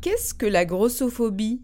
Qu'est-ce que la grossophobie?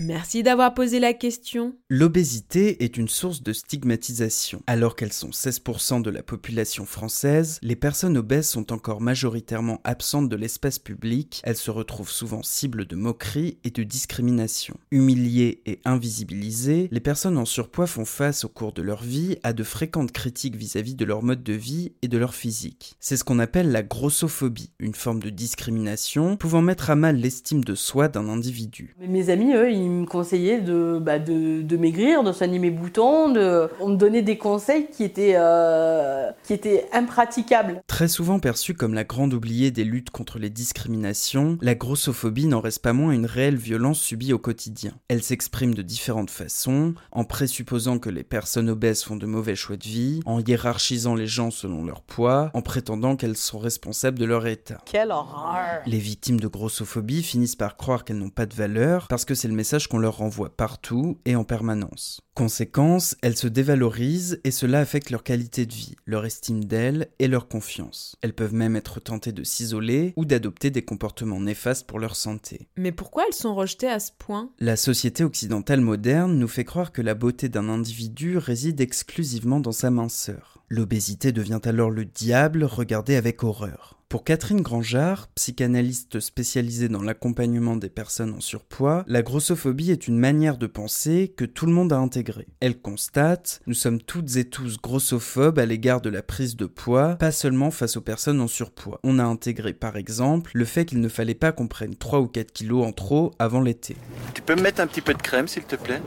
Merci d'avoir posé la question. L'obésité est une source de stigmatisation. Alors qu'elles sont 16% de la population française, les personnes obèses sont encore majoritairement absentes de l'espace public, elles se retrouvent souvent cibles de moqueries et de discrimination. Humiliées et invisibilisées, les personnes en surpoids font face au cours de leur vie à de fréquentes critiques vis-à-vis de leur mode de vie et de leur physique. C'est ce qu'on appelle la grossophobie, une forme de discrimination pouvant mettre à mal l'estime de soi d'un individu. Mes amis, eux, ils me conseillaient de, bah, de, de maigrir, de soigner mes boutons. De... On me donnait des conseils qui étaient, euh, qui étaient impraticables. Très souvent perçue comme la grande oubliée des luttes contre les discriminations, la grossophobie n'en reste pas moins une réelle violence subie au quotidien. Elle s'exprime de différentes façons, en présupposant que les personnes obèses font de mauvais choix de vie, en hiérarchisant les gens selon leur poids, en prétendant qu'elles sont responsables de leur état. Quelle horreur Les victimes de grossophobie finissent par croire qu'elles n'ont pas de valeur parce que c'est le message qu'on leur renvoie partout et en permanence. Conséquence, elles se dévalorisent et cela affecte leur qualité de vie, leur estime d'elles et leur confiance. Elles peuvent même être tentées de s'isoler ou d'adopter des comportements néfastes pour leur santé. Mais pourquoi elles sont rejetées à ce point? La société occidentale moderne nous fait croire que la beauté d'un individu réside exclusivement dans sa minceur. L'obésité devient alors le diable regardé avec horreur. Pour Catherine Grangeard, psychanalyste spécialisée dans l'accompagnement des personnes en surpoids, la grossophobie est une manière de penser que tout le monde a intégrée. Elle constate Nous sommes toutes et tous grossophobes à l'égard de la prise de poids, pas seulement face aux personnes en surpoids. On a intégré par exemple le fait qu'il ne fallait pas qu'on prenne 3 ou 4 kilos en trop avant l'été. Tu peux me mettre un petit peu de crème s'il te plaît?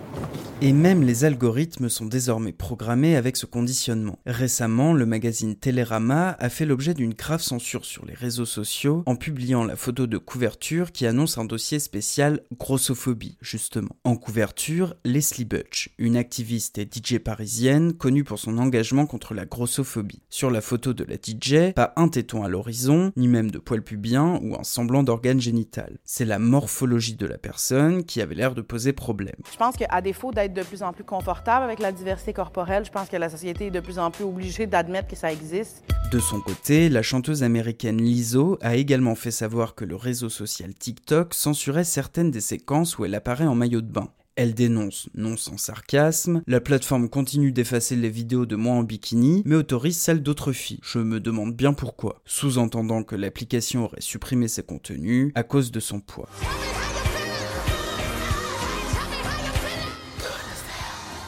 Et même les algorithmes sont désormais programmés avec ce conditionnement. Récemment, le magazine Télérama a fait l'objet d'une grave censure sur les réseaux sociaux en publiant la photo de couverture qui annonce un dossier spécial grossophobie, justement. En couverture, Leslie Butch, une activiste et DJ parisienne connue pour son engagement contre la grossophobie. Sur la photo de la DJ, pas un téton à l'horizon, ni même de poils pubiens ou un semblant d'organe génital. C'est la morphologie de la personne qui avait l'air de poser problème. Je pense qu'à défaut d'être de plus en plus confortable avec la diversité corporelle, je pense que la société est de plus en plus obligée d'admettre que ça existe. De son côté, la chanteuse américaine Lizzo a également fait savoir que le réseau social TikTok censurait certaines des séquences où elle apparaît en maillot de bain. Elle dénonce, non sans sarcasme, la plateforme continue d'effacer les vidéos de moi en bikini, mais autorise celles d'autres filles. Je me demande bien pourquoi, sous-entendant que l'application aurait supprimé ses contenus à cause de son poids.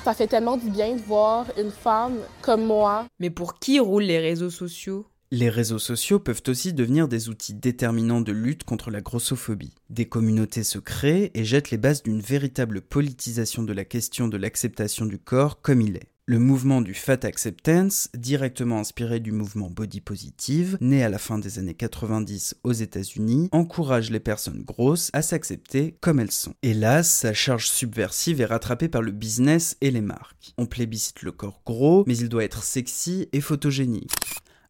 Ça fait tellement du bien de voir une femme comme moi. Mais pour qui roulent les réseaux sociaux? Les réseaux sociaux peuvent aussi devenir des outils déterminants de lutte contre la grossophobie. Des communautés se créent et jettent les bases d'une véritable politisation de la question de l'acceptation du corps comme il est. Le mouvement du Fat Acceptance, directement inspiré du mouvement Body Positive, né à la fin des années 90 aux États-Unis, encourage les personnes grosses à s'accepter comme elles sont. Hélas, sa charge subversive est rattrapée par le business et les marques. On plébiscite le corps gros, mais il doit être sexy et photogénique.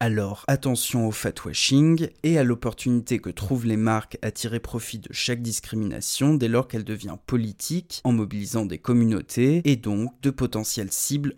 Alors attention au fatwashing et à l'opportunité que trouvent les marques à tirer profit de chaque discrimination dès lors qu'elle devient politique en mobilisant des communautés et donc de potentielles cibles